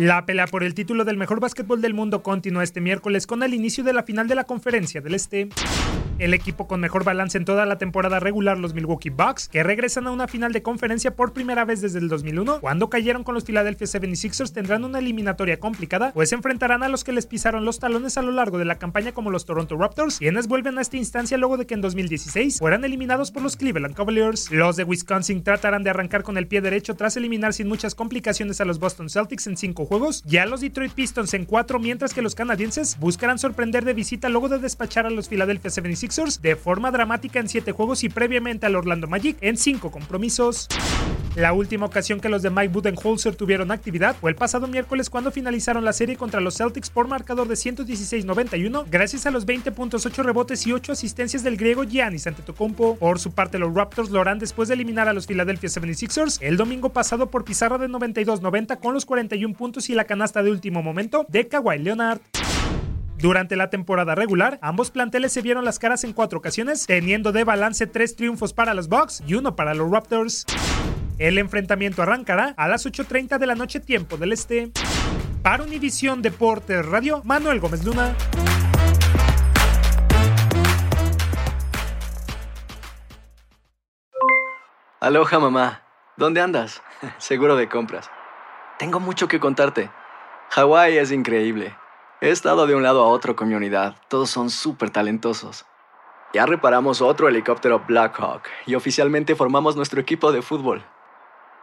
La pelea por el título del mejor básquetbol del mundo continúa este miércoles con el inicio de la final de la Conferencia del Este. El equipo con mejor balance en toda la temporada regular, los Milwaukee Bucks, que regresan a una final de conferencia por primera vez desde el 2001, cuando cayeron con los Philadelphia 76ers, tendrán una eliminatoria complicada, pues enfrentarán a los que les pisaron los talones a lo largo de la campaña como los Toronto Raptors, quienes vuelven a esta instancia luego de que en 2016 fueran eliminados por los Cleveland Cavaliers. Los de Wisconsin tratarán de arrancar con el pie derecho tras eliminar sin muchas complicaciones a los Boston Celtics en 5 videojuegos, ya los Detroit Pistons en 4, mientras que los canadienses buscarán sorprender de visita luego de despachar a los Philadelphia 76ers de forma dramática en 7 juegos y previamente al Orlando Magic en 5 compromisos. La última ocasión que los de Mike Budenholzer tuvieron actividad fue el pasado miércoles cuando finalizaron la serie contra los Celtics por marcador de 116-91 gracias a los 20 puntos, 8 rebotes y 8 asistencias del griego Giannis Antetokounmpo. Por su parte, los Raptors lo harán después de eliminar a los Philadelphia 76ers el domingo pasado por pizarra de 92-90 con los 41 puntos y la canasta de último momento de Kawhi Leonard. Durante la temporada regular, ambos planteles se vieron las caras en cuatro ocasiones, teniendo de balance tres triunfos para los Bucks y uno para los Raptors. El enfrentamiento arrancará a las 8.30 de la noche tiempo del este. Para Univisión Deportes Radio, Manuel Gómez Luna. Aloha mamá. ¿Dónde andas? Seguro de compras. Tengo mucho que contarte. Hawái es increíble. He estado de un lado a otro con mi unidad. Todos son súper talentosos. Ya reparamos otro helicóptero Blackhawk y oficialmente formamos nuestro equipo de fútbol.